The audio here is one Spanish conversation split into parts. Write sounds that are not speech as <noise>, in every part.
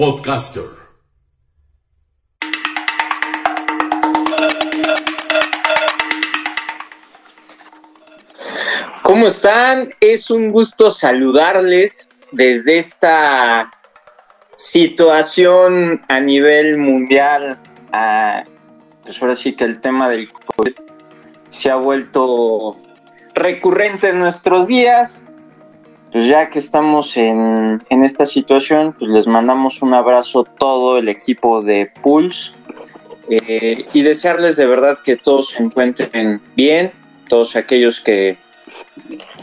Podcaster. ¿Cómo están? Es un gusto saludarles desde esta situación a nivel mundial. Pues ahora sí que el tema del COVID se ha vuelto recurrente en nuestros días. Pues ya que estamos en, esta situación, pues les mandamos un abrazo a todo el equipo de Pulse eh, y desearles de verdad que todos se encuentren bien, todos aquellos que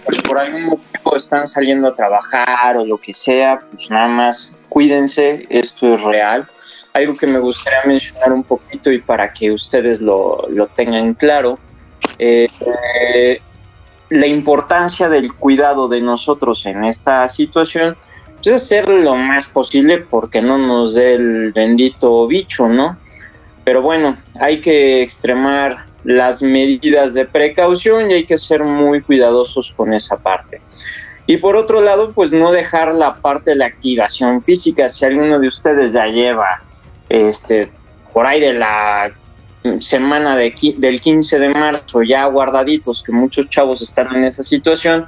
pues por algún motivo están saliendo a trabajar o lo que sea, pues nada más cuídense, esto es real. Algo que me gustaría mencionar un poquito y para que ustedes lo, lo tengan claro, eh, la importancia del cuidado de nosotros en esta situación pues, es hacer lo más posible porque no nos dé el bendito bicho, ¿no? Pero bueno, hay que extremar las medidas de precaución y hay que ser muy cuidadosos con esa parte. Y por otro lado, pues no dejar la parte de la activación física. Si alguno de ustedes ya lleva este por ahí de la semana de, del 15 de marzo ya guardaditos, que muchos chavos están en esa situación,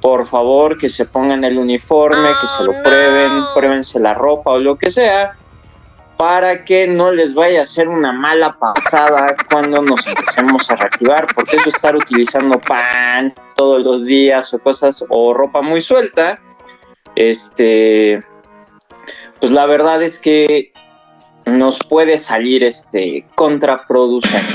por favor que se pongan el uniforme, que se lo oh, prueben, pruébense la ropa o lo que sea, para que no les vaya a hacer una mala pasada cuando nos empecemos a reactivar, porque eso estar utilizando pants todos los días o cosas o ropa muy suelta, este, pues la verdad es que nos puede salir este contraproducente.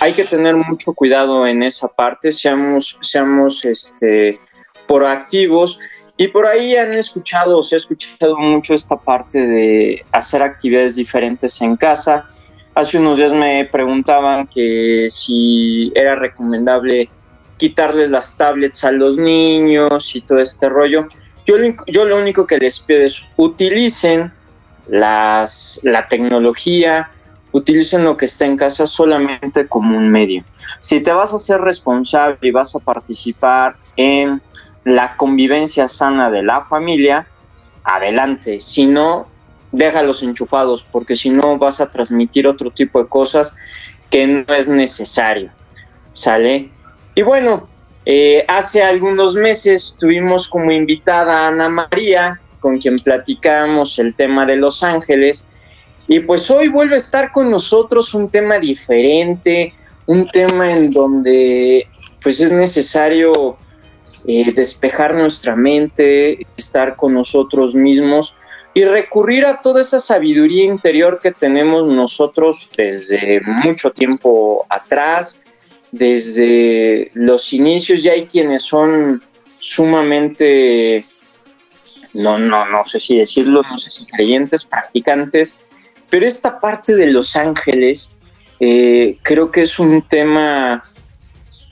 Hay, que tener mucho cuidado en esa parte, seamos, seamos este, proactivos. Y por ahí han escuchado, se ha escuchado mucho esta parte de hacer actividades diferentes en casa. Hace unos días me preguntaban que si era recomendable quitarles las tablets a los niños y todo este rollo. Yo, lo único que les pido es utilicen las, la tecnología, utilicen lo que está en casa solamente como un medio. Si te vas a ser responsable y vas a participar en la convivencia sana de la familia, adelante. Si no, déjalos enchufados, porque si no vas a transmitir otro tipo de cosas que no es necesario. ¿Sale? Y bueno, eh, hace algunos meses tuvimos como invitada a Ana María, con quien platicamos el tema de Los Ángeles. Y pues hoy vuelve a estar con nosotros un tema diferente, un tema en donde pues es necesario eh, despejar nuestra mente, estar con nosotros mismos y recurrir a toda esa sabiduría interior que tenemos nosotros desde mucho tiempo atrás, desde los inicios ya hay quienes son sumamente, no, no, no sé si decirlo, no sé si creyentes, practicantes, pero esta parte de los ángeles eh, creo que es un tema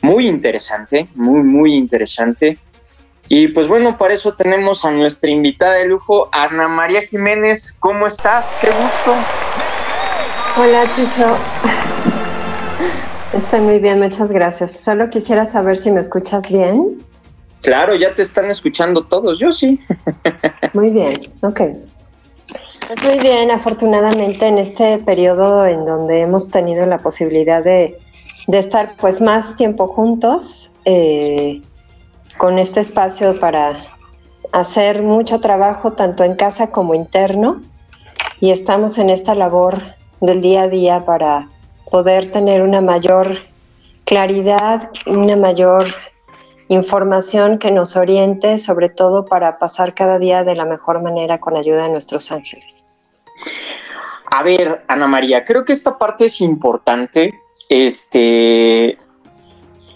muy interesante, muy, muy interesante. Y pues bueno, para eso tenemos a nuestra invitada de lujo, Ana María Jiménez. ¿Cómo estás? Qué gusto. Hola, Chucho. Estoy muy bien, muchas gracias. Solo quisiera saber si me escuchas bien. Claro, ya te están escuchando todos, yo sí. <laughs> Muy bien, ok. Pues muy bien, afortunadamente en este periodo en donde hemos tenido la posibilidad de, estar pues más tiempo juntos, eh, con este espacio para hacer mucho trabajo tanto en casa como interno y estamos en esta labor del día a día para poder tener una mayor claridad, una mayor información que nos oriente, sobre todo para pasar cada día de la mejor manera con ayuda de nuestros ángeles. A ver, Ana María, creo que esta parte es importante. Este,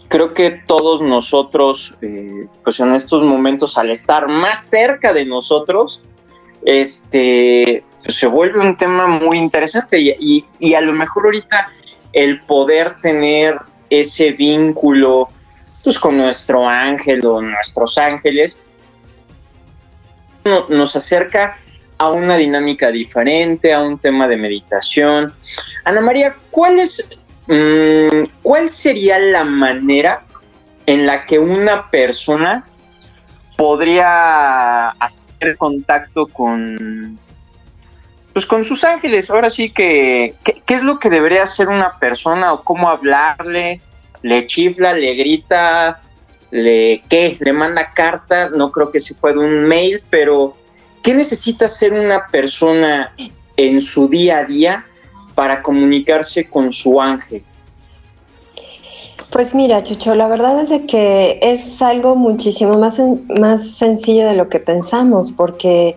creo que todos nosotros, eh, pues en estos momentos, al estar más cerca de nosotros, este, pues se vuelve un tema muy interesante y, y, a lo mejor ahorita el poder tener ese vínculo pues con nuestro ángel o nuestros ángeles nos acerca a una dinámica diferente, a un tema de meditación. Ana María, ¿cuál, es, mm, ¿cuál sería la manera en la que una persona podría hacer contacto con, pues con sus ángeles? Ahora sí que, ¿qué, es lo que debería hacer una persona o cómo hablarle? ¿Le chifla, le grita, le qué? ¿Le manda carta? No creo que se pueda un mail, pero ¿Qué necesita ser una persona en su día a día para comunicarse con su ángel? Pues mira, Chucho, la verdad es de que es algo muchísimo más, más sencillo de lo que pensamos, porque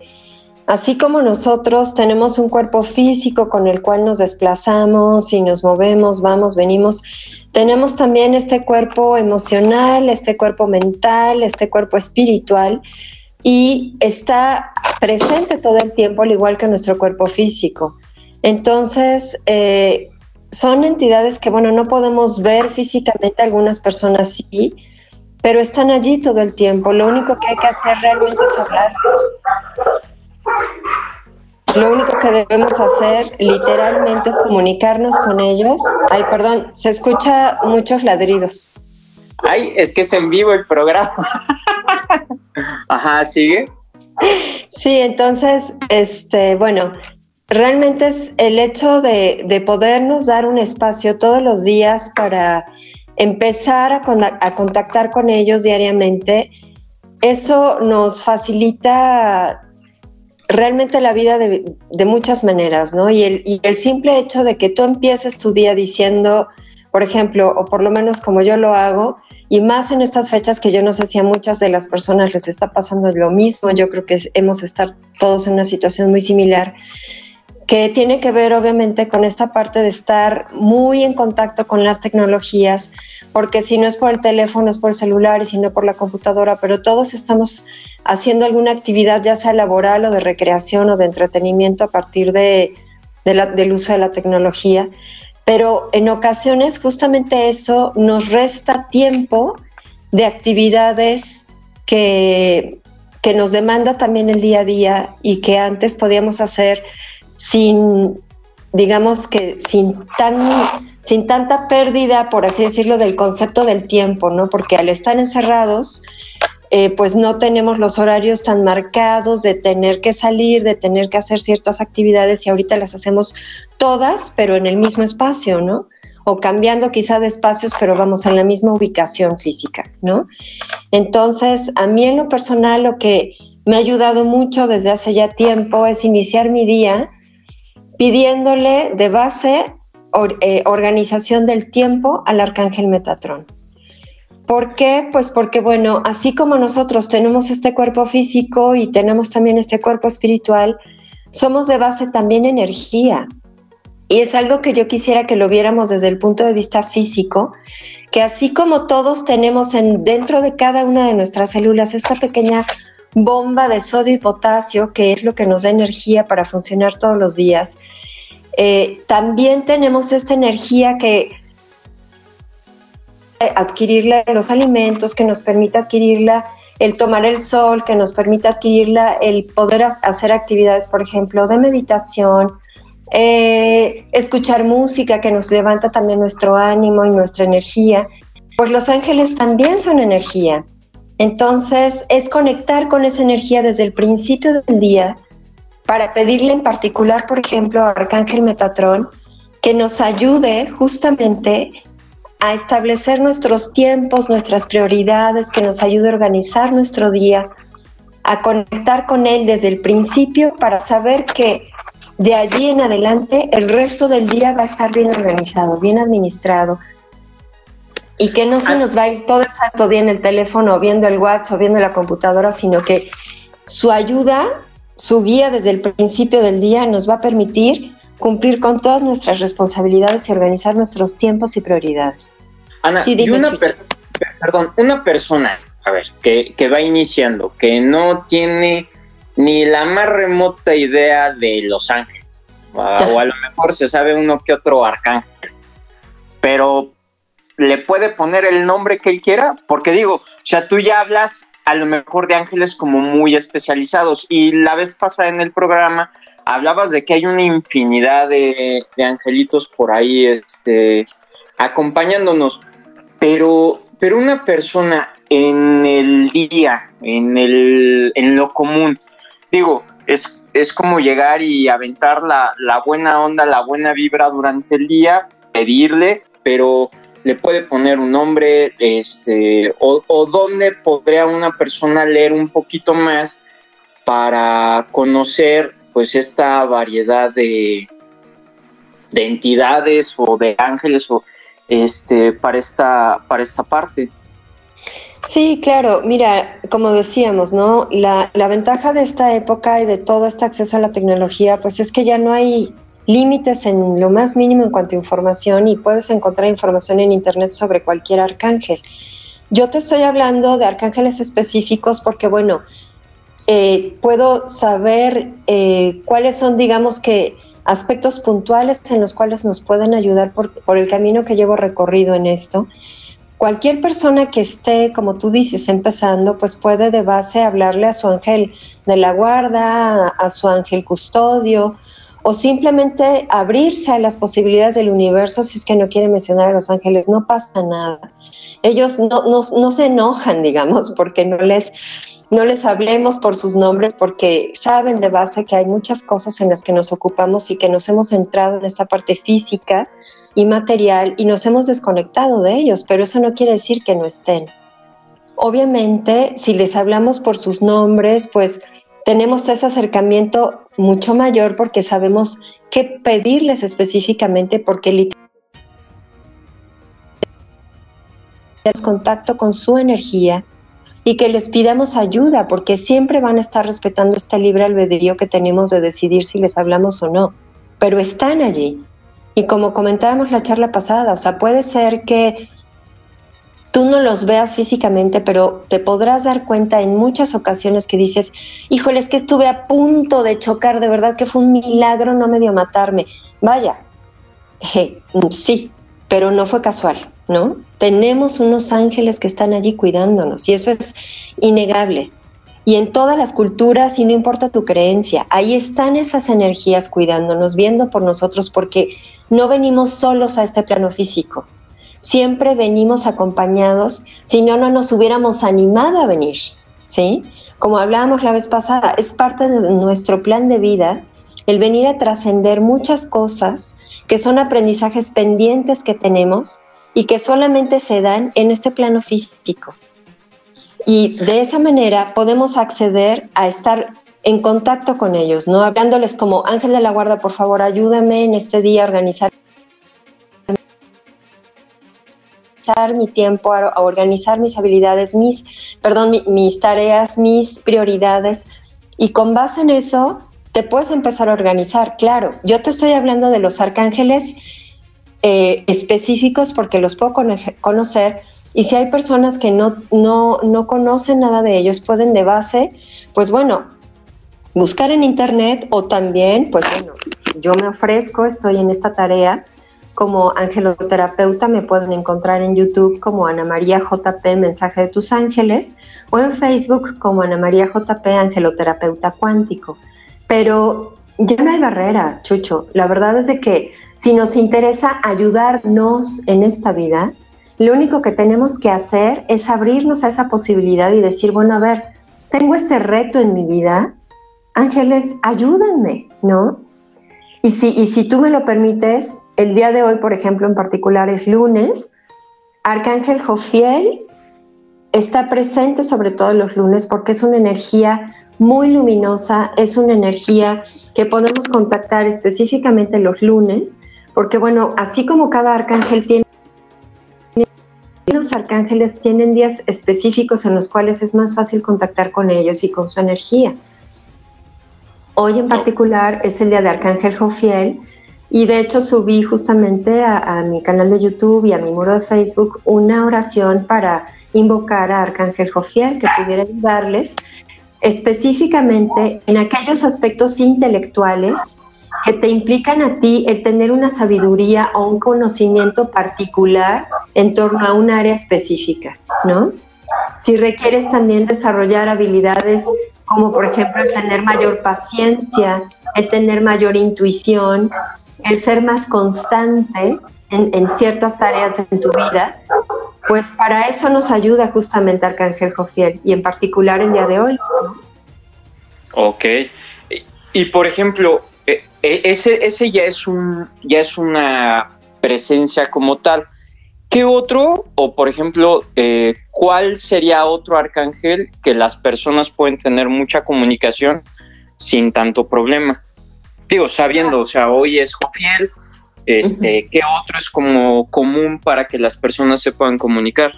así como nosotros tenemos un cuerpo físico con el cual nos desplazamos y nos movemos, vamos, venimos, tenemos también este cuerpo emocional, este cuerpo mental, este cuerpo espiritual, y está presente todo el tiempo, al igual que nuestro cuerpo físico. Entonces, eh, son entidades que, bueno, no podemos ver físicamente, algunas personas sí, pero están allí todo el tiempo. Lo único que hay que hacer realmente es hablar. Lo único que debemos hacer literalmente es comunicarnos con ellos. Ay, perdón, se escucha muchos ladridos. Ay, es que es en vivo el programa. Ajá, sigue. Sí, entonces, este, bueno, realmente es el hecho de, de podernos dar un espacio todos los días para empezar a, a contactar con ellos diariamente. Eso nos facilita realmente la vida de, muchas maneras, ¿no? Y el, y el simple hecho de que tú empieces tu día diciendo, por ejemplo, o por lo menos como yo lo hago, y más en estas fechas que yo no sé si a muchas de las personas les está pasando lo mismo, yo creo que hemos estar todos en una situación muy similar, que tiene que ver obviamente con esta parte de estar muy en contacto con las tecnologías, porque si no es por el teléfono, es por el celular y si no por la computadora, pero todos estamos haciendo alguna actividad, ya sea laboral o de recreación o de entretenimiento a partir de, del uso de la tecnología pero en ocasiones justamente eso nos resta tiempo de actividades que, que nos demanda también el día a día y que antes podíamos hacer sin, digamos que sin tan sin tanta pérdida, por así decirlo, del concepto del tiempo, ¿no? Porque al estar encerrados, eh, pues no tenemos los horarios tan marcados de tener que salir, de tener que hacer ciertas actividades y ahorita las hacemos todas, pero en el mismo espacio, ¿no? O cambiando quizá de espacios, pero vamos en la misma ubicación física, ¿no? Entonces, a mí en lo personal lo que me ha ayudado mucho desde hace ya tiempo es iniciar mi día pidiéndole de base eh, organización del tiempo al arcángel Metatrón. ¿Por qué? Pues porque, bueno, así como nosotros tenemos este cuerpo físico y tenemos también este cuerpo espiritual, somos de base también energía. Y es algo que yo quisiera que lo viéramos desde el punto de vista físico, que así como todos tenemos en, dentro de cada una de nuestras células esta pequeña bomba de sodio y potasio, que es lo que nos da energía para funcionar todos los días, eh, también tenemos esta energía que adquirirla los alimentos, que nos permita adquirirla el tomar el sol, que nos permita adquirirla el poder hacer actividades, por ejemplo, de meditación, eh, escuchar música que nos levanta también nuestro ánimo y nuestra energía. Pues los ángeles también son energía. Entonces es conectar con esa energía desde el principio del día para pedirle en particular, por ejemplo, a Arcángel Metatrón que nos ayude justamente a establecer nuestros tiempos, nuestras prioridades, que nos ayude a organizar nuestro día, a conectar con Él desde el principio para saber que de allí en adelante el resto del día va a estar bien organizado, bien administrado y que no se nos va a ir todo el santo día en el teléfono viendo el WhatsApp viendo la computadora, sino que su ayuda, su guía desde el principio del día nos va a permitir cumplir con todas nuestras responsabilidades y organizar nuestros tiempos y prioridades. Ana, y una, perdón, una persona, a ver, que, va iniciando, que no tiene ni la más remota idea de Los Ángeles. O a lo mejor se sabe uno que otro arcángel. Pero le puede poner el nombre que él quiera, porque digo, o sea, tú ya hablas a lo mejor de ángeles como muy especializados y la vez pasada en el programa hablabas de que hay una infinidad de, angelitos por ahí este, acompañándonos, pero, pero una persona en el día, en, el, en lo común, digo, es, es como llegar y aventar la, la buena onda, la buena vibra durante el día, pedirle, pero le puede poner un nombre, este, o, o dónde podría una persona leer un poquito más para conocer pues esta variedad de, de entidades o de ángeles o este para esta para esta parte. Sí, claro. Mira, como decíamos, ¿no? La, la ventaja de esta época y de todo este acceso a la tecnología, pues es que ya no hay límites en lo más mínimo en cuanto a información y puedes encontrar información en Internet sobre cualquier arcángel. Yo te estoy hablando de arcángeles específicos porque, bueno, eh, puedo saber eh, cuáles son, digamos que, aspectos puntuales en los cuales nos pueden ayudar por, el camino que llevo recorrido en esto. Cualquier persona que esté, como tú dices, empezando, pues puede de base hablarle a su ángel de la guarda, a su ángel custodio, o simplemente abrirse a las posibilidades del universo si es que no quiere mencionar a los ángeles, no pasa nada. Ellos no, se enojan, <laughs> digamos, porque no les, no les hablemos por sus nombres, porque saben de base que hay muchas cosas en las que nos ocupamos y que nos hemos centrado en esta parte física y material y nos hemos desconectado de ellos, pero eso no quiere decir que no estén. Obviamente, si les hablamos por sus nombres, pues tenemos ese acercamiento mucho mayor porque sabemos qué pedirles específicamente porque literalmente contacto con su energía y que les pidamos ayuda porque siempre van a estar respetando este libre albedrío que tenemos de decidir si les hablamos o no, pero están allí. Y como comentábamos la charla pasada, o sea, puede ser que tú no los veas físicamente, pero te podrás dar cuenta en muchas ocasiones que dices, híjole, es que estuve a punto de chocar, de verdad que fue un milagro, no me dio matarme. Vaya, <laughs> sí, pero no fue casual, ¿no? Tenemos unos ángeles que están allí cuidándonos y eso es innegable. Y en todas las culturas, y no importa tu creencia, ahí están esas energías cuidándonos, viendo por nosotros, porque no venimos solos a este plano físico siempre venimos acompañados, si no, no nos hubiéramos animado a venir, ¿sí? Como hablábamos la vez pasada, es parte de nuestro plan de vida el venir a trascender muchas cosas que son aprendizajes pendientes que tenemos y que solamente se dan en este plano físico. Y de esa manera podemos acceder a estar en contacto con ellos, ¿no? Hablándoles como ángel de la guarda, por favor, ayúdame en este día a organizar mi tiempo, a, organizar mis habilidades, mis, perdón, mis tareas, mis prioridades. Y con base en eso, te puedes empezar a organizar. Claro, yo te estoy hablando de los arcángeles eh, específicos porque los puedo conocer. Y si hay personas que no, no, no conocen nada de ellos, pueden de base, pues bueno, buscar en internet o también, pues bueno, yo me ofrezco, estoy en esta tarea como angeloterapeuta me pueden encontrar en YouTube como Ana María JP Mensaje de tus Ángeles o en Facebook como Ana María JP Angeloterapeuta Cuántico. Pero ya no hay barreras, Chucho. La verdad es de que si nos interesa ayudarnos en esta vida, lo único que tenemos que hacer es abrirnos a esa posibilidad y decir, bueno, a ver, tengo este reto en mi vida, ángeles, ayúdenme, ¿no? Y si, y si tú me lo permites, el día de hoy, por ejemplo, en particular es lunes, Arcángel Jofiel está presente sobre todo los lunes porque es una energía muy luminosa, es una energía que podemos contactar específicamente los lunes, porque bueno, así como cada arcángel tiene los arcángeles tienen días específicos en los cuales es más fácil contactar con ellos y con su energía. Hoy en particular es el día de Arcángel Jofiel y de hecho subí justamente a, mi canal de YouTube y a mi muro de Facebook una oración para invocar a Arcángel Jofiel que pudiera ayudarles específicamente en aquellos aspectos intelectuales que te implican a ti el tener una sabiduría o un conocimiento particular en torno a un área específica, ¿no? Si requieres también desarrollar habilidades como por ejemplo el tener mayor paciencia, el tener mayor intuición, el ser más constante en, ciertas tareas en tu vida, pues para eso nos ayuda justamente Arcángel Jofiel y en particular el día de hoy. Ok. Y por ejemplo, e, e, ese, ese ya es un ya es una presencia como tal. ¿Qué otro, o por ejemplo, eh, cuál sería otro arcángel que las personas pueden tener mucha comunicación sin tanto problema? Digo, sabiendo, o sea, hoy es Jofiel, este, ¿qué otro es como común para que las personas se puedan comunicar?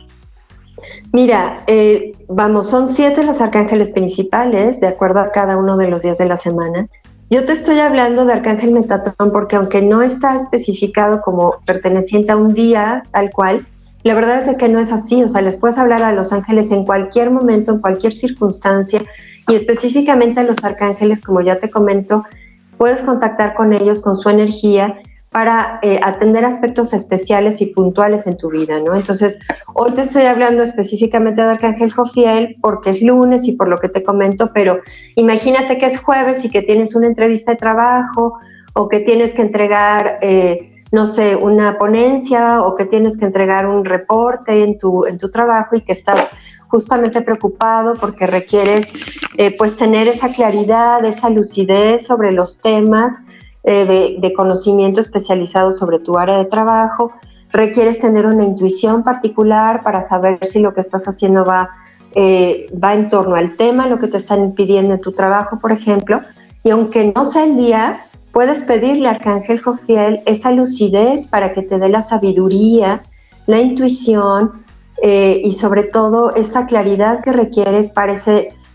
Mira, eh, vamos, son siete los arcángeles principales, de acuerdo a cada uno de los días de la semana. Yo te estoy hablando de Arcángel Metatrón porque aunque no está especificado como perteneciente a un día tal cual, la verdad es que no es así, o sea, les puedes hablar a los ángeles en cualquier momento, en cualquier circunstancia, y específicamente a los arcángeles, como ya te comento, puedes contactar con ellos, con su energía, para eh, atender aspectos especiales y puntuales en tu vida, ¿no? Entonces, hoy te estoy hablando específicamente de Arcángel Jofiel porque es lunes y por lo que te comento, pero imagínate que es jueves y que tienes una entrevista de trabajo o que tienes que entregar, eh, no sé, una ponencia o que tienes que entregar un reporte en tu, en tu trabajo y que estás justamente preocupado porque requieres eh, pues tener esa claridad, esa lucidez sobre los temas eh, de, conocimiento especializado sobre tu área de trabajo, requieres tener una intuición particular para saber si lo que estás haciendo va, eh, va en torno al tema, lo que te están pidiendo en tu trabajo, por ejemplo, y aunque no sea el día, puedes pedirle al Arcángel Jofiel esa lucidez para que te dé la sabiduría, la intuición eh, y sobre todo esta claridad que requieres para,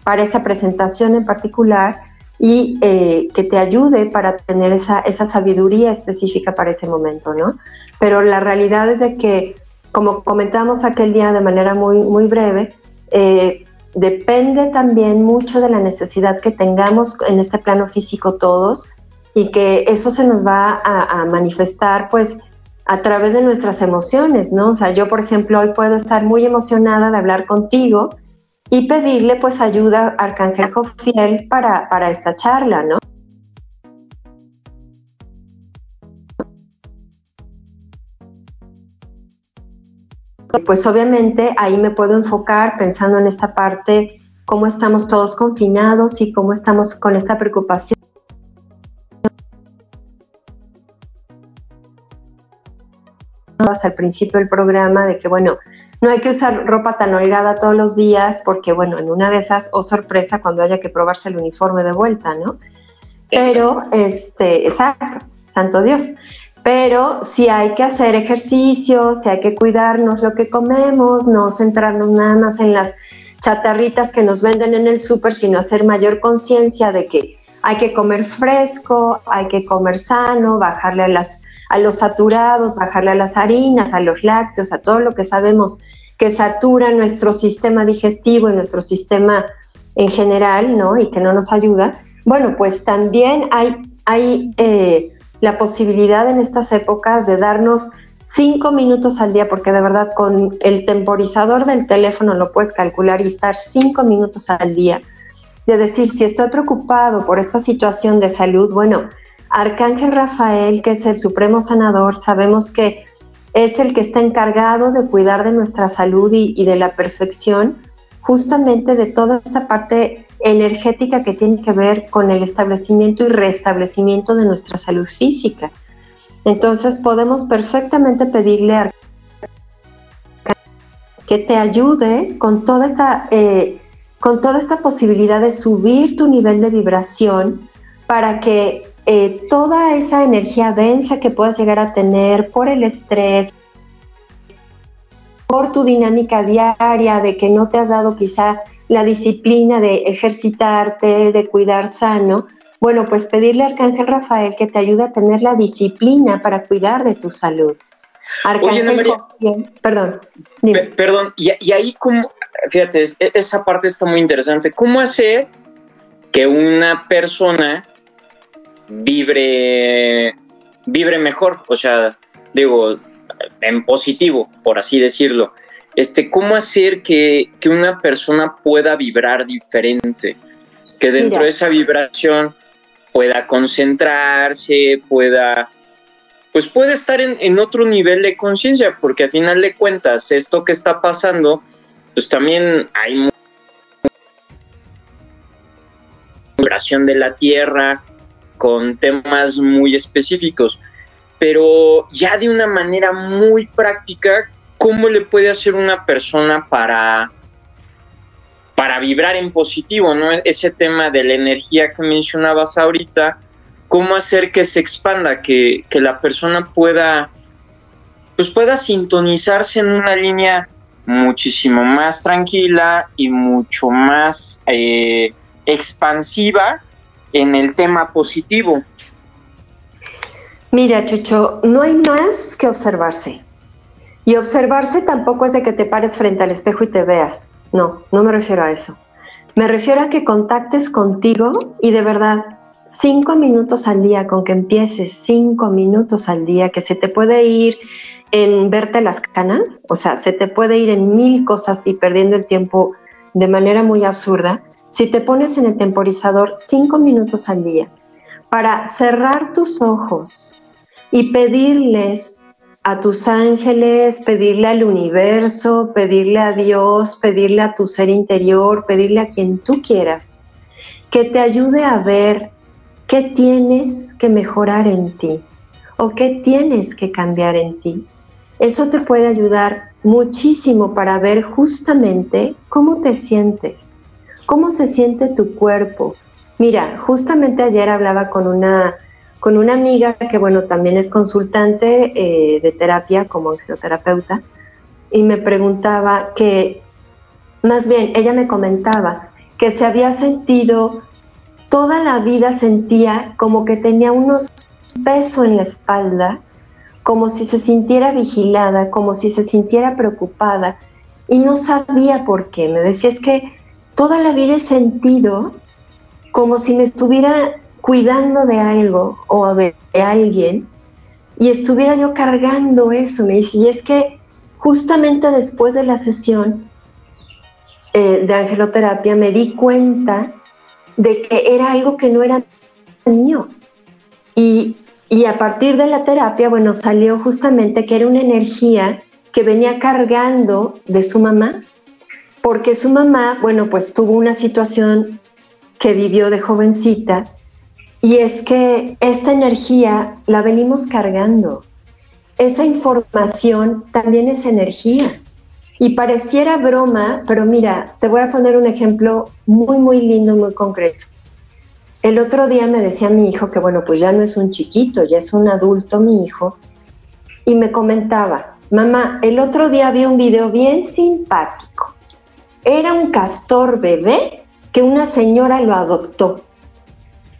para esa presentación en particular y eh, que te ayude para tener esa, esa sabiduría específica para ese momento, ¿no? Pero la realidad es de que, como comentamos aquel día de manera muy, muy breve, eh, depende también mucho de la necesidad que tengamos en este plano físico todos y que eso se nos va a, a manifestar pues a través de nuestras emociones, ¿no? O sea, yo por ejemplo hoy puedo estar muy emocionada de hablar contigo, y pedirle pues ayuda a Arcángel Jofiel para, para esta charla, ¿no? Pues obviamente ahí me puedo enfocar pensando en esta parte, cómo estamos todos confinados y cómo estamos con esta preocupación al principio del programa de que, bueno, no hay que usar ropa tan holgada todos los días porque, bueno, en una de esas, o oh, sorpresa, cuando haya que probarse el uniforme de vuelta, ¿no? Pero, este, exacto, santo Dios. Pero si hay que hacer ejercicio, si hay que cuidarnos lo que comemos, no centrarnos nada más en las chatarritas que nos venden en el súper, sino hacer mayor conciencia de que hay que comer fresco, hay que comer sano, bajarle a las a los saturados, bajarle a las harinas, a los lácteos, a todo lo que sabemos que satura nuestro sistema digestivo y nuestro sistema en general, ¿no? Y que no nos ayuda. Bueno, pues también hay, hay eh, la posibilidad en estas épocas de darnos cinco minutos al día, porque de verdad con el temporizador del teléfono lo puedes calcular y estar cinco minutos al día, de decir, si estoy preocupado por esta situación de salud, bueno, Arcángel Rafael, que es el supremo sanador, sabemos que es el que está encargado de cuidar de nuestra salud y, de la perfección, justamente de toda esta parte energética que tiene que ver con el establecimiento y restablecimiento de nuestra salud física. Entonces podemos perfectamente pedirle a que te ayude con toda esta eh, con toda esta posibilidad de subir tu nivel de vibración para que eh, toda esa energía densa que puedas llegar a tener por el estrés, por tu dinámica diaria de que no te has dado quizá la disciplina de ejercitarte, de cuidar sano, bueno, pues pedirle a Arcángel Rafael que te ayude a tener la disciplina para cuidar de tu salud. Arcángel perdón. Perdón, y, y, ahí como, fíjate, esa parte está muy interesante. ¿Cómo hacer que una persona vibre, vibre mejor, o sea, digo, en positivo, por así decirlo. Este, ¿Cómo hacer que, una persona pueda vibrar diferente? Que dentro de esa vibración pueda concentrarse, pueda, pues puede estar en, en otro nivel de conciencia, porque al final de cuentas, esto que está pasando, pues también hay vibración de la Tierra con temas muy específicos, pero ya de una manera muy práctica, ¿cómo le puede hacer una persona para, para vibrar en positivo? ¿no? Ese tema de la energía que mencionabas ahorita, ¿cómo hacer que se expanda, que, la persona pueda, pues pueda sintonizarse en una línea muchísimo más tranquila y mucho más eh, expansiva en el tema positivo. Mira, Chucho, no hay más que observarse. Y observarse tampoco es de que te pares frente al espejo y te veas. No, no me refiero a eso. Me refiero a que contactes contigo y de verdad, cinco minutos al día, con que empieces cinco minutos al día, que se te puede ir en verte las canas, o sea, se te puede ir en mil cosas y perdiendo el tiempo de manera muy absurda, si te pones en el temporizador cinco minutos al día para cerrar tus ojos y pedirles a tus ángeles, pedirle al universo, pedirle a Dios, pedirle a tu ser interior, pedirle a quien tú quieras, que te ayude a ver qué tienes que mejorar en ti o qué tienes que cambiar en ti. Eso te puede ayudar muchísimo para ver justamente cómo te sientes, ¿Cómo se siente tu cuerpo? Mira, justamente ayer hablaba con una, con una amiga que, bueno, también es consultante eh, de terapia como angeloterapeuta, y me preguntaba que, más bien, ella me comentaba que se había sentido, toda la vida sentía como que tenía unos peso en la espalda, como si se sintiera vigilada, como si se sintiera preocupada, y no sabía por qué. Me decía, es que toda la vida he sentido como si me estuviera cuidando de algo o de, alguien y estuviera yo cargando eso. Me dice, y es que justamente después de la sesión eh, de angeloterapia me di cuenta de que era algo que no era mío. Y, y a partir de la terapia, bueno, salió justamente que era una energía que venía cargando de su mamá porque su mamá, bueno, pues tuvo una situación que vivió de jovencita y es que esta energía la venimos cargando. Esa información también es energía. Y pareciera broma, pero mira, te voy a poner un ejemplo muy, muy lindo, muy concreto. El otro día me decía mi hijo que, bueno, pues ya no es un chiquito, ya es un adulto mi hijo, y me comentaba, mamá, el otro día vi un video bien simpático era un castor bebé que una señora lo adoptó.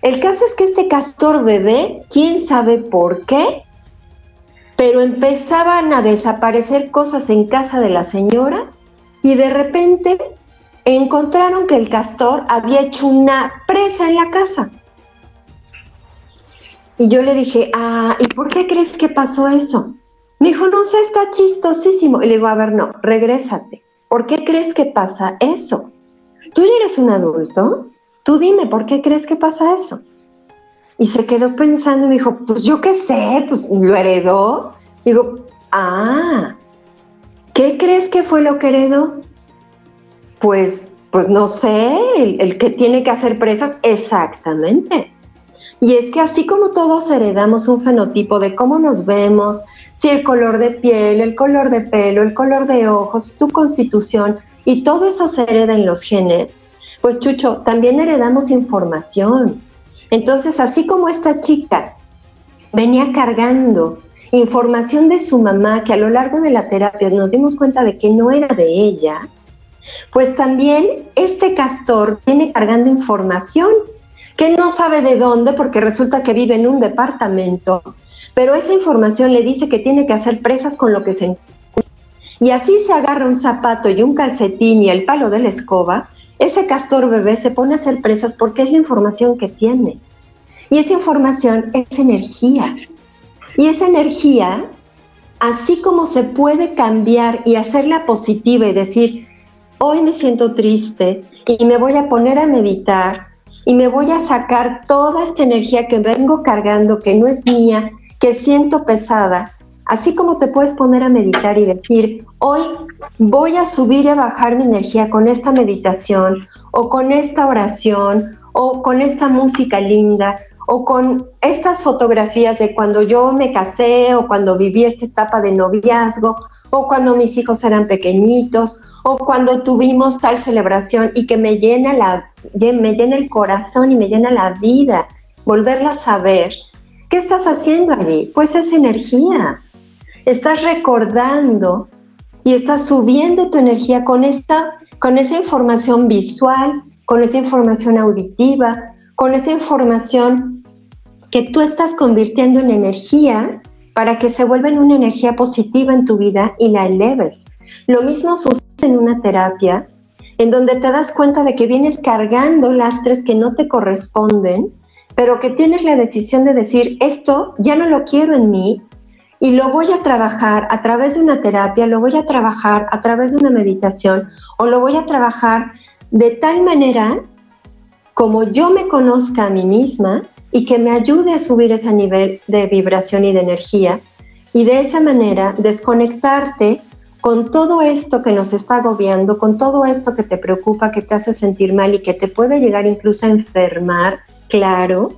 El caso es que este castor bebé, quién sabe por qué, pero empezaban a desaparecer cosas en casa de la señora y de repente encontraron que el castor había hecho una presa en la casa. Y yo le dije, ah, ¿y por qué crees que pasó eso? Me dijo, no sé, está chistosísimo. Y le digo, a ver, no, regrésate. ¿Por qué crees que pasa eso? Tú ya eres un adulto, tú dime, ¿por qué crees que pasa eso? Y se quedó pensando y me dijo, pues yo qué sé, pues lo heredó. Digo, ah, ¿qué crees que fue lo que heredó? Pues, pues no sé, el, el que tiene que hacer presas, exactamente. Y es que así como todos heredamos un fenotipo de cómo nos vemos, si el color de piel, el color de pelo, el color de ojos, tu constitución, y todo eso se hereda en los genes, pues Chucho, también heredamos información. Entonces, así como esta chica venía cargando información de su mamá, que a lo largo de la terapia nos dimos cuenta de que no era de ella, pues también este castor viene cargando información que no sabe de dónde porque resulta que vive en un departamento, pero esa información le dice que tiene que hacer presas con lo que se encuentra. Y así se agarra un zapato y un calcetín y el palo de la escoba ese castor bebé se pone a hacer presas porque es la información que tiene. Y esa información es energía. Y esa energía, así como se puede cambiar y hacerla positiva y decir, hoy me siento triste y me voy a poner a meditar y me voy a sacar toda esta energía que vengo cargando, que no es mía, que siento pesada, así como te puedes poner a meditar y decir, hoy voy a subir y a bajar mi energía con esta meditación o con esta oración o con esta música linda o con estas fotografías de cuando yo me casé o cuando viví esta etapa de noviazgo o cuando mis hijos eran pequeñitos o cuando tuvimos tal celebración y que me llena el corazón y me llena la vida volverla a saber ¿qué estás haciendo allí? Pues es energía estás recordando y estás subiendo tu energía con esa información visual, con esa información auditiva, con esa información que tú estás convirtiendo en energía para que se vuelva en una energía positiva en tu vida y la eleves. Lo mismo sucede en una terapia, en donde te das cuenta de que vienes cargando lastres que no te corresponden, pero que tienes la decisión de decir, esto ya no lo quiero en mí y lo voy a trabajar a través de una terapia, lo voy a trabajar a través de una meditación o lo voy a trabajar de tal manera como yo me conozca a mí misma y que me ayude a subir ese nivel de vibración y de energía y de esa manera desconectarte con todo esto que nos está agobiando, con todo esto que te preocupa, que te hace sentir mal y que te puede llegar incluso a enfermar, claro,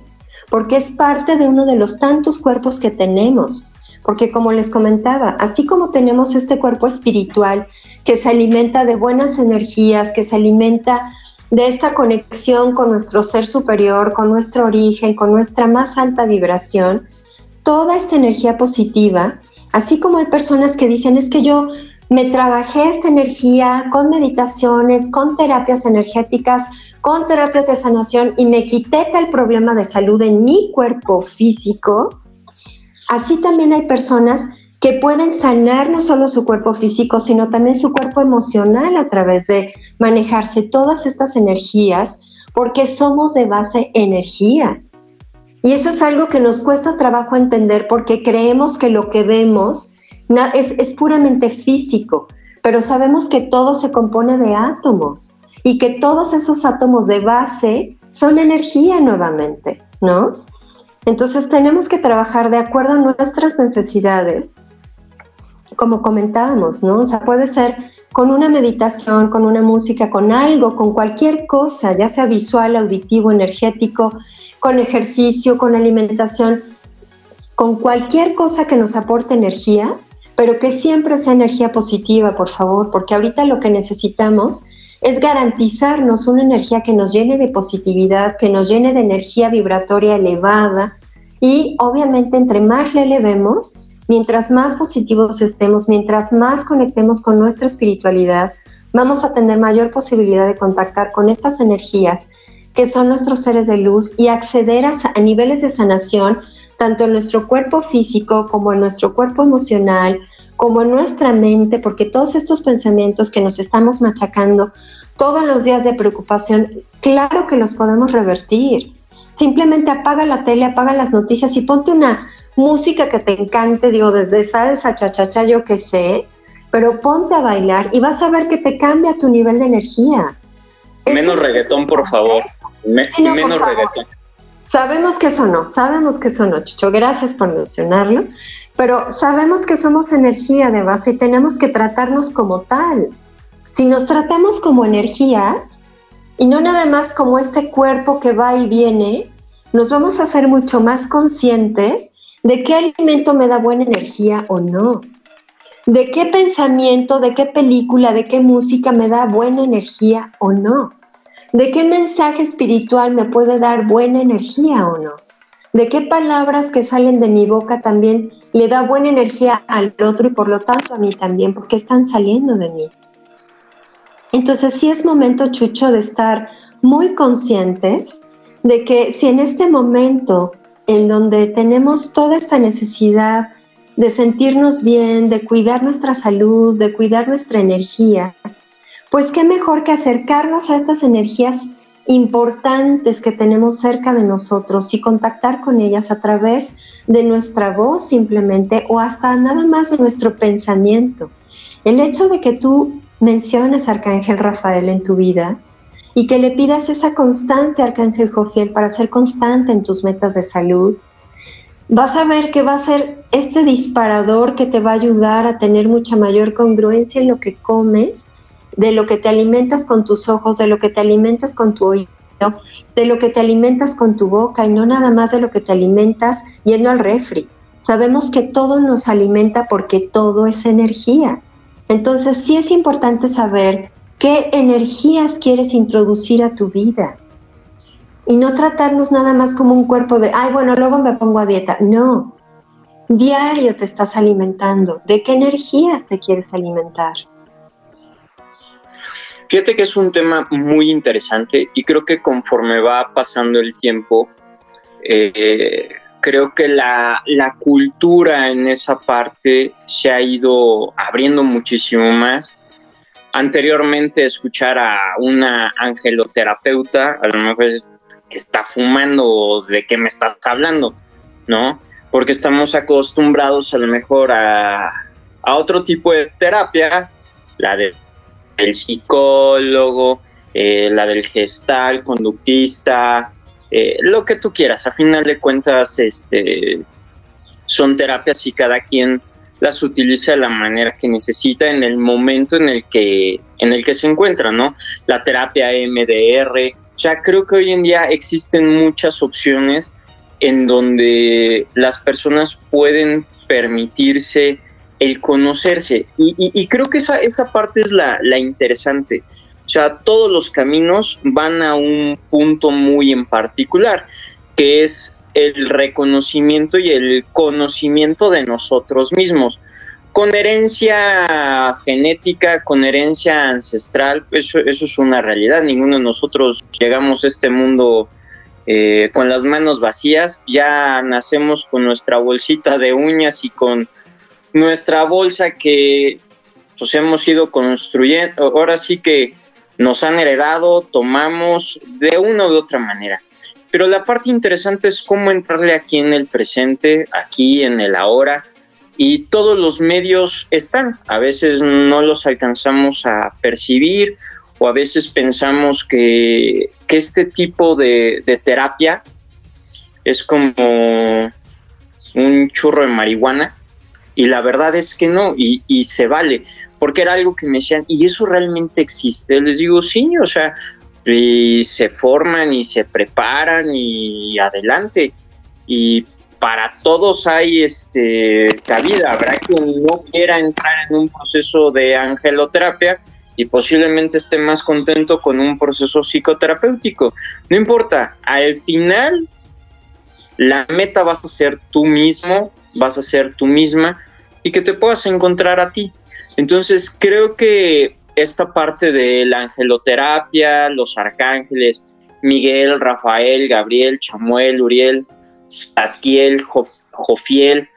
porque es parte de uno de los tantos cuerpos que tenemos. Porque como les comentaba, así como tenemos este cuerpo espiritual que se alimenta de buenas energías, que se alimenta de esta conexión con nuestro ser superior, con nuestro origen, con nuestra más alta vibración, toda esta energía positiva, así como hay personas que dicen es que yo me trabajé esta energía con meditaciones, con terapias energéticas, con terapias de sanación y me quité tal problema de salud en mi cuerpo físico, así también hay personas que pueden sanar no solo su cuerpo físico, sino también su cuerpo emocional a través de manejarse todas estas energías, porque somos de base energía. Y eso es algo que nos cuesta trabajo entender porque creemos que lo que vemos es, es puramente físico, pero sabemos que todo se compone de átomos y que todos esos átomos de base son energía nuevamente, ¿no? Entonces tenemos que trabajar de acuerdo a nuestras necesidades como comentábamos, ¿no? O sea, puede ser con una meditación, con una música, con algo, con cualquier cosa, ya sea visual, auditivo, energético, con ejercicio, con alimentación, con cualquier cosa que nos aporte energía, pero que siempre sea energía positiva, por favor, porque ahorita lo que necesitamos es garantizarnos una energía que nos llene de positividad, que nos llene de energía vibratoria elevada y obviamente entre más le elevemos, mientras más positivos estemos, mientras más conectemos con nuestra espiritualidad, vamos a tener mayor posibilidad de contactar con estas energías que son nuestros seres de luz y acceder a, niveles de sanación tanto en nuestro cuerpo físico como en nuestro cuerpo emocional, como en nuestra mente, porque todos estos pensamientos que nos estamos machacando todos los días de preocupación, claro que los podemos revertir. Simplemente apaga la tele, apaga las noticias y ponte una música que te encante, digo, desde salsa, chachacha, yo qué sé, pero ponte a bailar y vas a ver que te cambia tu nivel de energía. Menos reggaetón, por favor. menos reggaetón. Sabemos que eso no, sabemos que eso no, Chucho, gracias por mencionarlo, pero sabemos que somos energía de base y tenemos que tratarnos como tal. Si nos tratamos como energías y no nada más como este cuerpo que va y viene, nos vamos a hacer mucho más conscientes de qué alimento me da buena energía o no, de qué pensamiento, de qué película, de qué música me da buena energía o no, de qué mensaje espiritual me puede dar buena energía o no, de qué palabras que salen de mi boca también le da buena energía al otro y por lo tanto a mí también, porque están saliendo de mí. Entonces sí es momento, Chucho, de estar muy conscientes de que si en este momento en donde tenemos toda esta necesidad de sentirnos bien, de cuidar nuestra salud, de cuidar nuestra energía, pues qué mejor que acercarnos a estas energías importantes que tenemos cerca de nosotros y contactar con ellas a través de nuestra voz simplemente o hasta nada más de nuestro pensamiento. El hecho de que tú menciones a Arcángel Rafael en tu vida y que le pidas esa constancia Arcángel Jofiel para ser constante en tus metas de salud, vas a ver que va a ser este disparador que te va a ayudar a tener mucha mayor congruencia en lo que comes de lo que te alimentas con tus ojos, de lo que te alimentas con tu oído, de lo que te alimentas con tu boca y no nada más de lo que te alimentas yendo al refri. Sabemos que todo nos alimenta porque todo es energía. Entonces sí es importante saber qué energías quieres introducir a tu vida y no tratarnos nada más como un cuerpo de, ay, bueno, luego me pongo a dieta. No, diario te estás alimentando. ¿De qué energías te quieres alimentar? Fíjate que es un tema muy interesante y creo que conforme va pasando el tiempo, eh, creo que la, cultura en esa parte se ha ido abriendo muchísimo más. Anteriormente escuchar a una angeloterapeuta, a lo mejor es que está fumando, de qué me estás hablando, ¿no? Porque estamos acostumbrados a lo mejor a, a otro tipo de terapia, la de el psicólogo, eh, la del gestal, conductista, eh, lo que tú quieras. A final de cuentas, este, son terapias y cada quien las utiliza de la manera que necesita en el momento en el que, en el que se encuentra, ¿no? La terapia MDR. Sea, creo que hoy en día existen muchas opciones en donde las personas pueden permitirse el conocerse. Y, creo que esa, esa parte es la, interesante. O sea, todos los caminos van a un punto muy en particular, que es el reconocimiento y el conocimiento de nosotros mismos. Con herencia genética, con herencia ancestral, eso, eso es una realidad. Ninguno de nosotros llegamos a este mundo eh, con las manos vacías. Ya nacemos con nuestra bolsita de uñas y con nuestra bolsa que pues hemos ido construyendo, ahora sí que nos han heredado, tomamos de una u otra manera. Pero la parte interesante es cómo entrarle aquí en el presente, aquí en el ahora, y todos los medios están. A veces no los alcanzamos a percibir o a veces pensamos que, este tipo de, de terapia es como un churro de marihuana y la verdad es que no, y, y se vale, porque era algo que me decían, ¿y eso realmente existe? Les digo, sí, o sea, y se forman y se preparan y adelante. Y para todos hay este cabida. Habrá quien no quiera entrar en un proceso de angeloterapia y posiblemente esté más contento con un proceso psicoterapéutico. No importa, al final la meta vas a ser tú mismo, vas a ser tú misma y que te puedas encontrar a ti. Entonces creo que esta parte de la angeloterapia, los arcángeles, Miguel, Rafael, Gabriel, Chamuel, Uriel, Satiel, Jofiel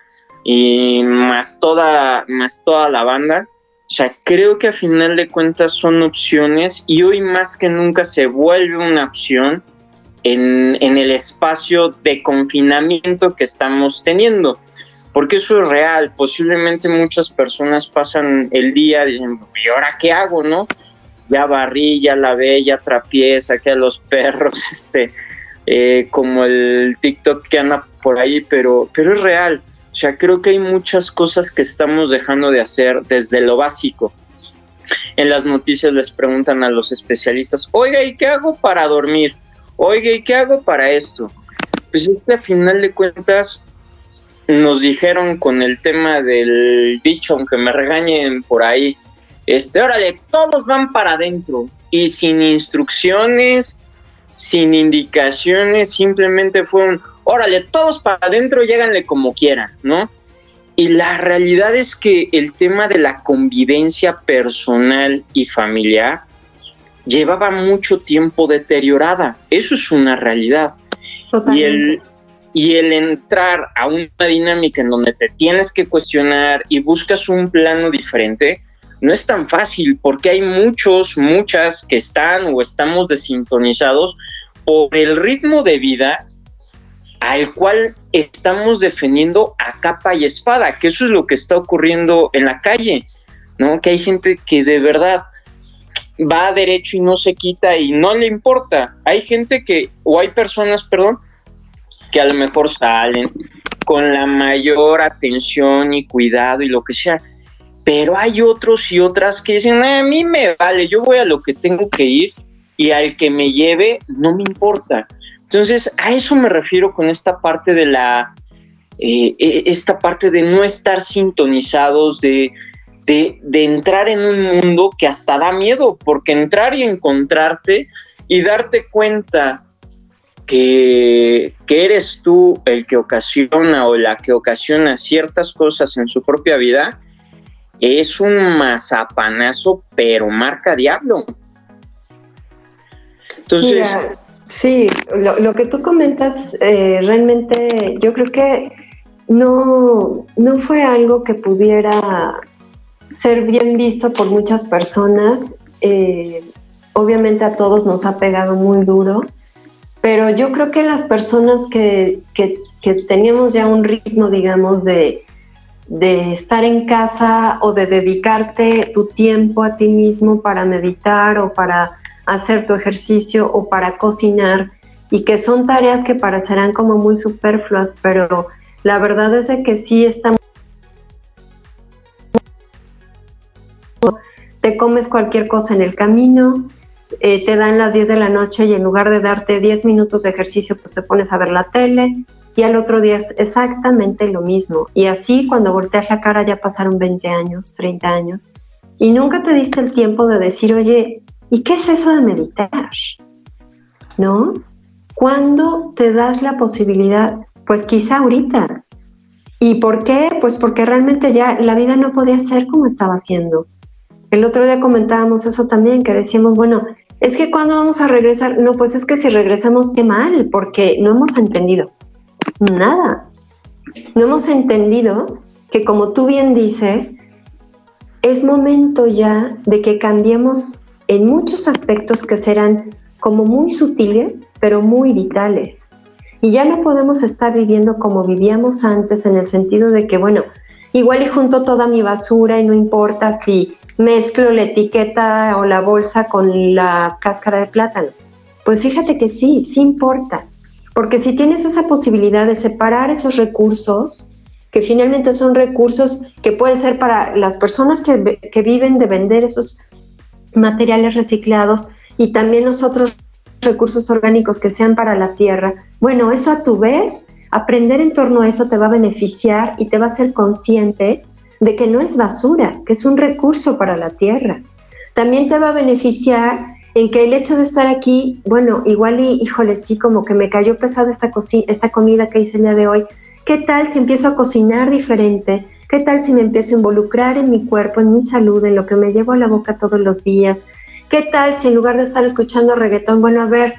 y más toda, más toda la banda. O sea, creo que a final de cuentas son opciones y hoy más que nunca se vuelve una opción en, el espacio de confinamiento que estamos teniendo. Porque eso es real. Posiblemente muchas personas pasan el día diciendo, ¿y ahora qué hago, no? Ya barrí, ya lavé, ya trapié, saqué a los <laughs> perros, este, eh, como el TikTok que anda por ahí, pero, pero es real. O sea, creo que hay muchas cosas que estamos dejando de hacer desde lo básico. En las noticias les preguntan a los especialistas, oiga, ¿y qué hago para dormir? oiga, ¿y qué hago para esto? Pues es que a final de cuentas nos dijeron con el tema del dicho, aunque me regañen por ahí, este, órale, todos van para adentro y sin instrucciones, sin indicaciones, simplemente fueron, órale, todos para adentro, lléganle como quieran, ¿no? Y la realidad es que el tema de la convivencia personal y familiar llevaba mucho tiempo deteriorada. Eso es una realidad. Y el, y el entrar a una dinámica en donde te tienes que cuestionar y buscas un plano diferente, no es tan fácil porque hay muchos, muchas que están o estamos desintonizados por el ritmo de vida al cual estamos defendiendo a capa y espada, que eso es lo que está ocurriendo en la calle, ¿no? Que hay gente que de verdad va derecho y no se quita y no le importa. Hay gente que, o hay personas, perdón, que a lo mejor salen con la mayor atención y cuidado y lo que sea, pero hay otros y otras que dicen, a mí me vale, yo voy a lo que tengo que ir y al que me lleve no me importa. Entonces, a eso me refiero con esta parte de la, eh, eh, esta parte de no estar sintonizados, de, de, entrar en un mundo que hasta da miedo, porque entrar y encontrarte y darte cuenta que, eres tú el que ocasiona o la que ocasiona ciertas cosas en su propia vida, es un mazapanazo, pero marca diablo. Entonces... sí, lo, que tú comentas, eh, realmente yo creo que no, no fue algo que pudiera ser bien visto por muchas personas. Eh, obviamente a todos nos ha pegado muy duro, pero yo creo que las personas que, que, que teníamos ya un ritmo, digamos, de, de estar en casa o de dedicarte tu tiempo a ti mismo para meditar o para hacer tu ejercicio o para cocinar y que son tareas que parecerán como muy superfluas, pero la verdad es de que sí estamos te comes cualquier cosa en el camino, eh, te dan las 10 de la noche y en lugar de darte 10 minutos de ejercicio, pues te pones a ver la tele, y al otro día es exactamente lo mismo. Y así cuando volteas la cara ya pasaron 20 años, 30 años, y nunca te diste el tiempo de decir, oye, ¿y qué es eso de meditar? ¿No? ¿Cuándo te das la posibilidad? Pues quizá ahorita. ¿Y por qué? Pues porque realmente ya la vida no podía ser como estaba siendo. El otro día comentábamos eso también, que decíamos, bueno, es que cuando vamos a regresar, no, pues es que si regresamos, qué mal, porque no hemos entendido nada. No hemos entendido que, como tú bien dices, es momento ya de que cambiemos en muchos aspectos que serán como muy sutiles, pero muy vitales. Y ya no podemos estar viviendo como vivíamos antes en el sentido de que, bueno, igual y junto toda mi basura y no importa si mezclo la etiqueta o la bolsa con la cáscara de plátano. Pues fíjate que sí, sí importa. Porque si tienes esa posibilidad de separar esos recursos, que finalmente son recursos que pueden ser para las personas que, que viven de vender esos materiales reciclados y también los otros recursos orgánicos que sean para la tierra, bueno, eso a tu vez, aprender en torno a eso te va a beneficiar y te va a hacer consciente de que no es basura, que es un recurso para la tierra. También te va a beneficiar en que el hecho de estar aquí, bueno, igual y, híjole, sí, como que me cayó pesada esta, esta comida que hice el día de hoy. ¿Qué tal si empiezo a cocinar diferente? ¿Qué tal si me empiezo a involucrar en mi cuerpo, en mi salud, en lo que me llevo a la boca todos los días? ¿Qué tal si en lugar de estar escuchando reggaetón, bueno, a ver,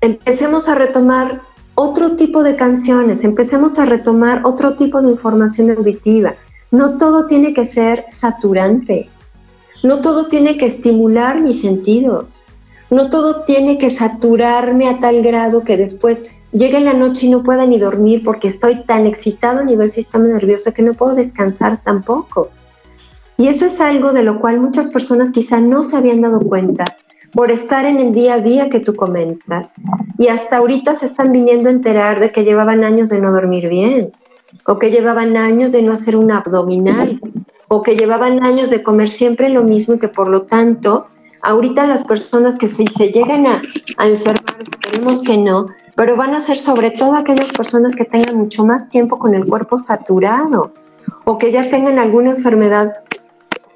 empecemos a retomar otro tipo de canciones, empecemos a retomar otro tipo de información auditiva? No todo tiene que ser saturante. No todo tiene que estimular mis sentidos. No todo tiene que saturarme a tal grado que después llegue la noche y no pueda ni dormir porque estoy tan excitado a nivel sistema nervioso que no puedo descansar tampoco. Y eso es algo de lo cual muchas personas quizá no se habían dado cuenta por estar en el día a día que tú comentas. Y hasta ahorita se están viniendo a enterar de que llevaban años de no dormir bien, o que llevaban años de no hacer un abdominal, o que llevaban años de comer siempre lo mismo y que por lo tanto, ahorita las personas que si se llegan a, enfermar, esperemos que no, pero van a ser sobre todo aquellas personas que tengan mucho más tiempo con el cuerpo saturado o que ya tengan alguna enfermedad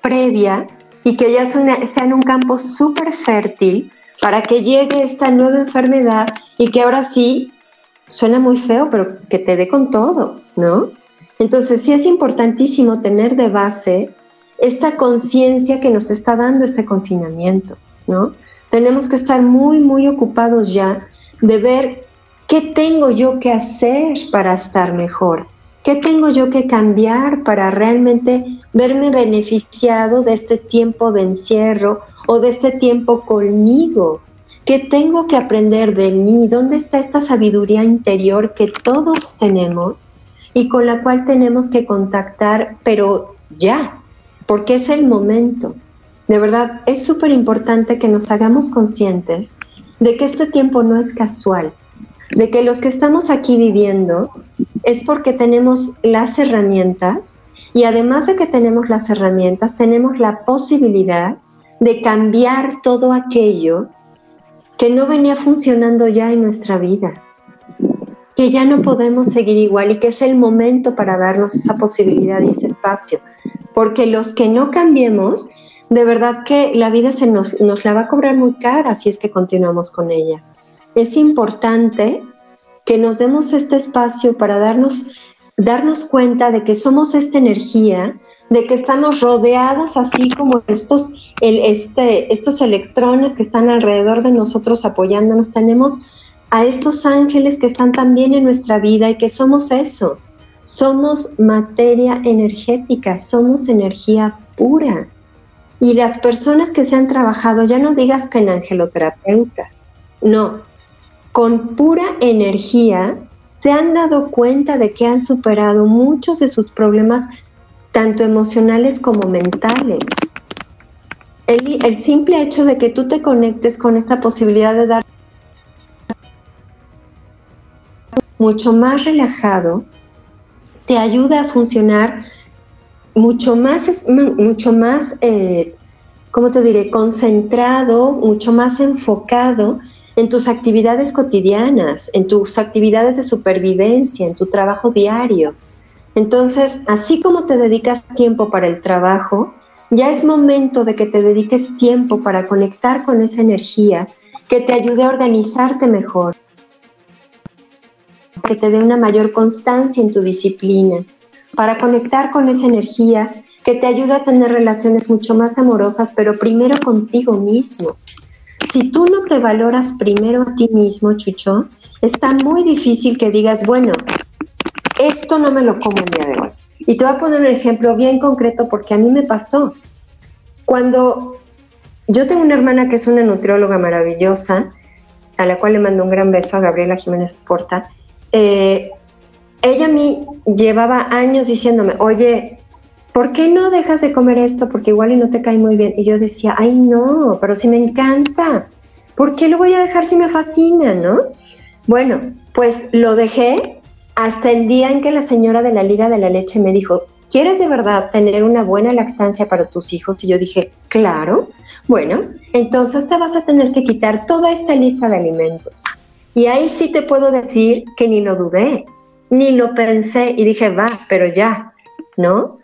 previa y que ya sean un campo súper fértil para que llegue esta nueva enfermedad y que ahora sí, suena muy feo, pero que te dé con todo, ¿no? Entonces sí es importantísimo tener de base esta conciencia que nos está dando este confinamiento, ¿no? Tenemos que estar muy, muy ocupados ya de ver qué tengo yo que hacer para estar mejor, ¿Qué tengo yo que cambiar para realmente verme beneficiado de este tiempo de encierro o de este tiempo conmigo? ¿Qué tengo que aprender de mí? ¿Dónde está esta sabiduría interior que todos tenemos y con la cual tenemos que contactar, pero ya, porque es el momento? De verdad, es súper importante que nos hagamos conscientes de que este tiempo no es casual, de que los que estamos aquí viviendo es porque tenemos las herramientas y además de que tenemos las herramientas, tenemos la posibilidad de cambiar todo aquello que no venía funcionando ya en nuestra vida, que ya no podemos seguir igual y que es el momento para darnos esa posibilidad y ese espacio. Porque los que no cambiemos, de verdad que la vida se nos, nos la va a cobrar muy cara si es que continuamos con ella. Es importante que nos demos este espacio para darnos, darnos cuenta de que somos esta energía de que estamos rodeados así como estos, el, este, estos electrones que están alrededor de nosotros apoyándonos. Tenemos a estos ángeles que están también en nuestra vida y que somos eso. Somos materia energética, somos energía pura. Y las personas que se han trabajado, ya no digas que en angeloterapeutas, no, con pura energía se han dado cuenta de que han superado muchos de sus problemas tanto emocionales como mentales. El, simple hecho de que tú te conectes con esta posibilidad de dar mucho más relajado, te ayuda a funcionar mucho más, mucho más, eh, ¿cómo te diré?, concentrado, mucho más enfocado en tus actividades cotidianas, en tus actividades de supervivencia, en tu trabajo diario. Entonces, así como te dedicas tiempo para el trabajo, ya es momento de que te dediques tiempo para conectar con esa energía que te ayude a organizarte mejor, que te dé una mayor constancia en tu disciplina, para conectar con esa energía que te ayude a tener relaciones mucho más amorosas, pero primero contigo mismo. Si tú no te valoras primero a ti mismo, Chucho, está muy difícil que digas, bueno, esto no me lo como el día de hoy. Y te voy a poner un ejemplo bien concreto porque a mí me pasó. Cuando yo tengo una hermana que es una nutrióloga maravillosa, a la cual le mando un gran beso a Gabriela Jiménez Porta, eh, ella a mí llevaba años diciéndome, oye, ¿por qué no dejas de comer esto? Porque igual y no te cae muy bien. Y yo decía, ay no, pero si me encanta, ¿por qué lo voy a dejar si me fascina, no? Bueno, pues lo dejé hasta el día en que la señora de la Liga de la Leche me dijo, ¿quieres de verdad tener una buena lactancia para tus hijos? Y yo dije, claro. Bueno, entonces te vas a tener que quitar toda esta lista de alimentos. Y ahí sí te puedo decir que ni lo dudé, ni lo pensé y dije, va, pero ya, ¿no?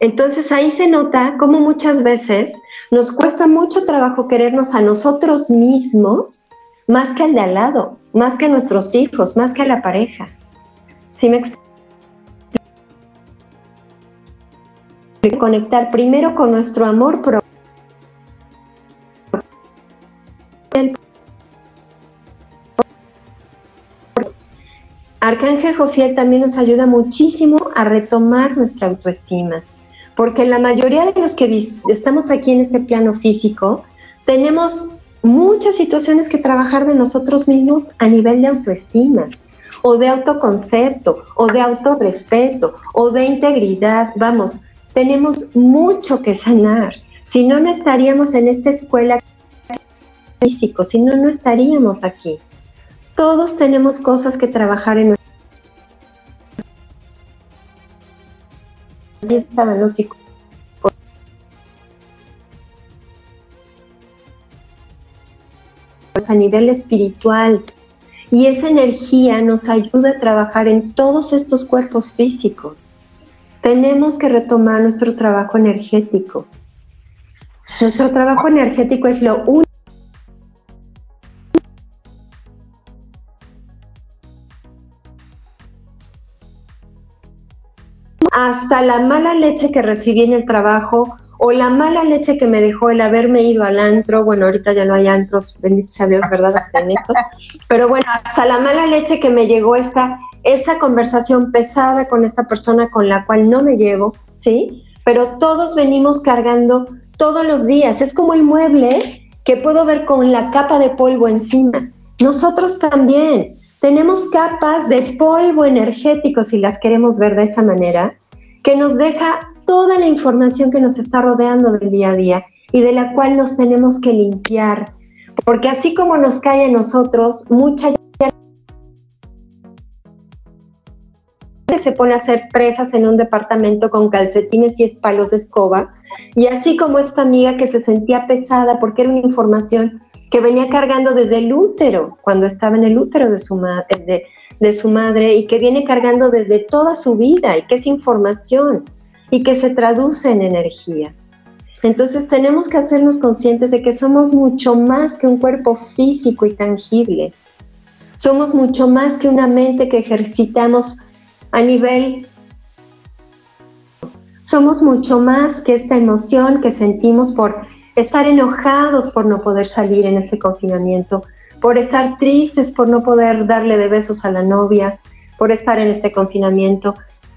Entonces ahí se nota cómo muchas veces nos cuesta mucho trabajo querernos a nosotros mismos más que al de al lado, más que a nuestros hijos, más que a la pareja. ¿Sí me Conectar primero con nuestro amor propio. Arcángel Jofiel también nos ayuda muchísimo a retomar nuestra autoestima, porque la mayoría de los que estamos aquí en este plano físico tenemos muchas situaciones que trabajar de nosotros mismos a nivel de autoestima o de autoconcepto, o de autorrespeto, o de integridad. Vamos, tenemos mucho que sanar. Si no, no estaríamos en esta escuela físico, si no, no estaríamos aquí. Todos tenemos cosas que trabajar en nuestra estaban los a nivel espiritual, y esa energía nos ayuda a trabajar en todos estos cuerpos físicos. Tenemos que retomar nuestro trabajo energético. Nuestro trabajo energético es lo único hasta la mala leche que recibí en el trabajo o la mala leche que me dejó el haberme ido al antro, bueno, ahorita ya no hay antros, bendito sea Dios, ¿verdad? <laughs> Pero bueno, hasta la mala leche que me llegó esta, esta conversación pesada con esta persona con la cual no me llevo, ¿sí? Pero todos venimos cargando todos los días, es como el mueble que puedo ver con la capa de polvo encima. Nosotros también tenemos capas de polvo energético, si las queremos ver de esa manera, que nos deja toda la información que nos está rodeando del día a día y de la cual nos tenemos que limpiar. Porque así como nos cae a nosotros, mucha se pone a hacer presas en un departamento con calcetines y palos de escoba, y así como esta amiga que se sentía pesada porque era una información que venía cargando desde el útero, cuando estaba en el útero de su, de su madre, y que viene cargando desde toda su vida, y que es información, y que se traduce en energía. Entonces tenemos que hacernos conscientes de que somos mucho más que un cuerpo físico y tangible. Somos mucho más que una mente que ejercitamos a nivel... Somos mucho más que esta emoción que sentimos por estar enojados por no poder salir en este confinamiento, por estar tristes por no poder darle de besos a la novia, por estar en este confinamiento,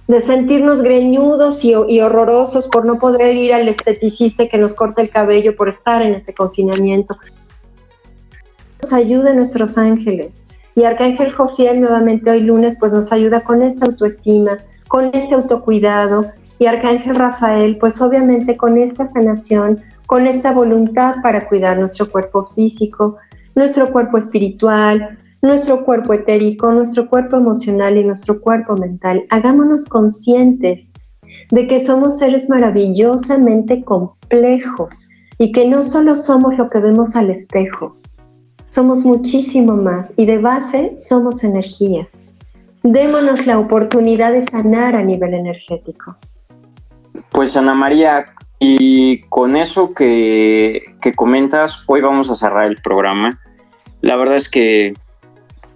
de sentirnos greñudos y, y, horrorosos por no poder ir al esteticista que nos corte el cabello por estar en este confinamiento. Nos ayude nuestros ángeles. Y Arcángel Jofiel nuevamente hoy lunes pues nos ayuda con esta autoestima, con este autocuidado. Y Arcángel Rafael pues obviamente con esta sanación, con esta voluntad para cuidar nuestro cuerpo físico, nuestro cuerpo espiritual, nuestro cuerpo etérico, nuestro cuerpo emocional y nuestro cuerpo mental. Hagámonos conscientes de que somos seres maravillosamente complejos y que no solo somos lo que vemos al espejo, somos muchísimo más y de base somos energía. Démonos la oportunidad de sanar a nivel energético. Pues Ana María, y con eso que, que comentas, hoy vamos a cerrar el programa. La verdad es que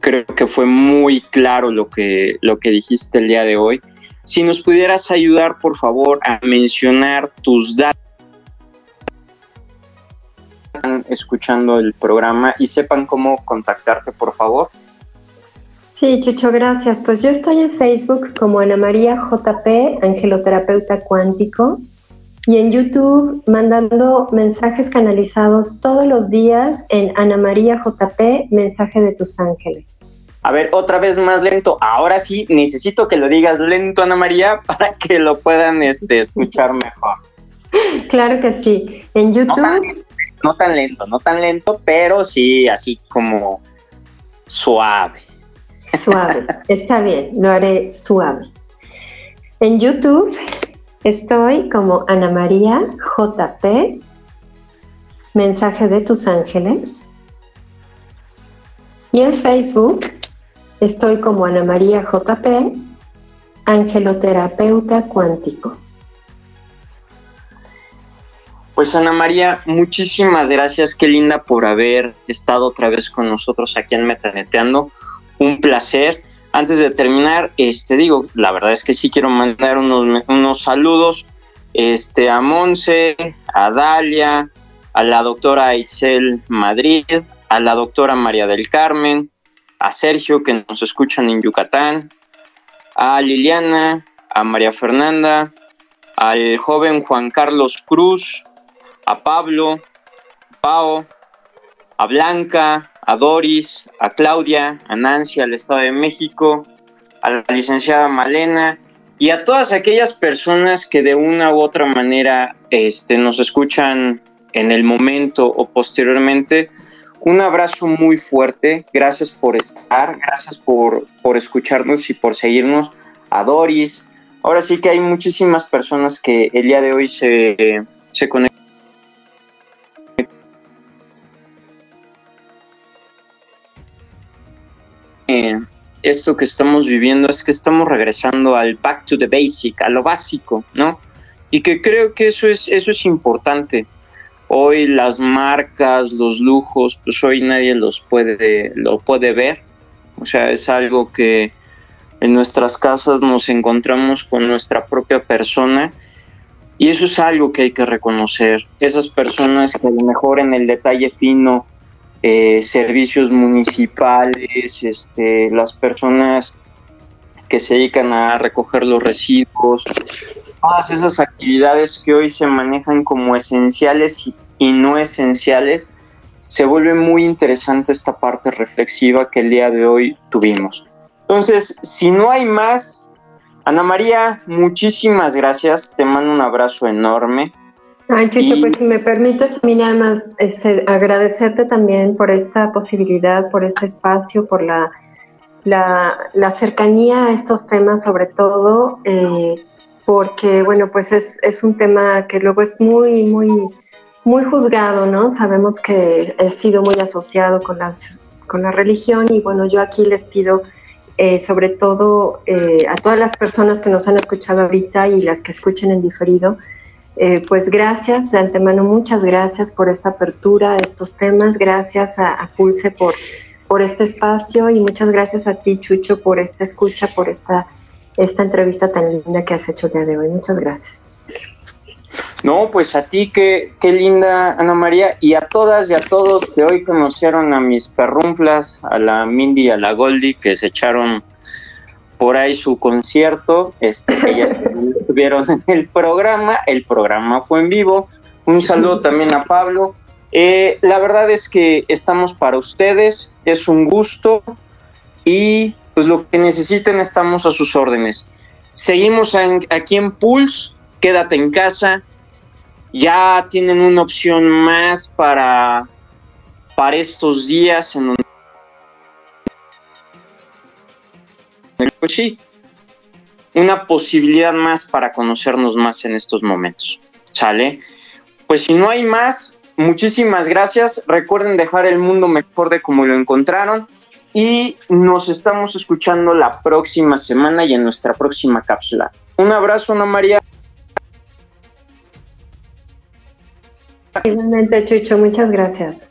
creo que fue muy claro lo que, lo que dijiste el día de hoy. Si nos pudieras ayudar, por favor, a mencionar tus datos escuchando el programa y sepan cómo contactarte, por favor. Sí, Chucho, gracias. Pues yo estoy en Facebook como Ana María JP, angeloterapeuta cuántico, y en YouTube mandando mensajes canalizados todos los días en Ana María JP, mensaje de tus ángeles. A ver, otra vez más lento. Ahora sí, necesito que lo digas lento, Ana María, <laughs> para que lo puedan este, escuchar mejor. <laughs> Claro que sí. En YouTube. No tan, lento, no tan lento, pero sí así como suave. Suave, <laughs> está bien, lo haré suave. En YouTube Estoy como Ana María JP, mensaje de tus ángeles. Y en Facebook estoy como Ana María JP, angeloterapeuta cuántico. Pues Ana María, muchísimas gracias, qué linda por haber estado otra vez con nosotros aquí en Metaneteando. Un placer antes de terminar, este digo, la verdad es que sí quiero mandar unos, unos saludos este, a Monse, a Dalia, a la doctora Itzel Madrid, a la doctora María del Carmen, a Sergio que nos escuchan en Yucatán, a Liliana, a María Fernanda, al joven Juan Carlos Cruz, a Pablo, Pao, a Blanca, a Doris, a Claudia, a Nancy, al Estado de México, a la licenciada Malena y a todas aquellas personas que de una u otra manera este, nos escuchan en el momento o posteriormente. Un abrazo muy fuerte, gracias por estar, gracias por, por escucharnos y por seguirnos. A Doris, ahora sí que hay muchísimas personas que el día de hoy se, se conectan esto que estamos viviendo es que estamos regresando al back to the basic, a lo básico, ¿no? Y que creo que eso es, eso es importante. Hoy las marcas, los lujos, pues hoy nadie los puede, lo puede ver. O sea, es algo que en nuestras casas nos encontramos con nuestra propia persona Y eso es algo que hay que reconocer. Esas personas que a lo mejor en el detalle fino, eh, servicios municipales, este, las personas que se dedican a recoger los residuos, todas esas actividades que hoy se manejan como esenciales y no esenciales, se vuelve muy interesante esta parte reflexiva que el día de hoy tuvimos. Entonces, si no hay más, Ana María, muchísimas gracias, te mando un abrazo enorme. Ay, Chucho, pues si me permites, a mí nada más este, agradecerte también por esta posibilidad, por este espacio, por la la, cercanía a estos temas, sobre todo, eh, porque, bueno, pues es, es, un tema que luego es muy, muy, muy juzgado, ¿no? Sabemos que he sido muy asociado con, las, con la religión y, bueno, yo aquí les pido, eh, sobre todo eh, a todas las personas que nos han escuchado ahorita y las que escuchen en diferido, pues gracias de antemano, muchas gracias por esta apertura a estos temas, gracias a, a Pulse por por este espacio y muchas gracias a ti, Chucho, por esta escucha, por esta, esta entrevista tan linda que has hecho el día de hoy. Muchas gracias. No, pues a ti, qué, qué linda, Ana María, y a todas y a todos que hoy conocieron a mis perrunflas, a la Mindy y a la Goldie, que se echaron por ahí su concierto, este, ellas <laughs> estuvieron en el programa, el programa fue en vivo. Un saludo también a Pablo, eh, la verdad es que estamos para ustedes, es un gusto y pues lo que necesiten estamos a sus órdenes. Seguimos aquí en Pulse, quédate en casa, ya tienen una opción más para, para estos días en donde... Pues sí, una posibilidad más para conocernos más en estos momentos. ¿Sale? Pues si no hay más, Muchísimas gracias. Recuerden dejar el mundo mejor de como lo encontraron. Y nos estamos escuchando la próxima semana y en nuestra próxima cápsula. Un abrazo, Ana María. Igualmente, Chucho, muchas gracias.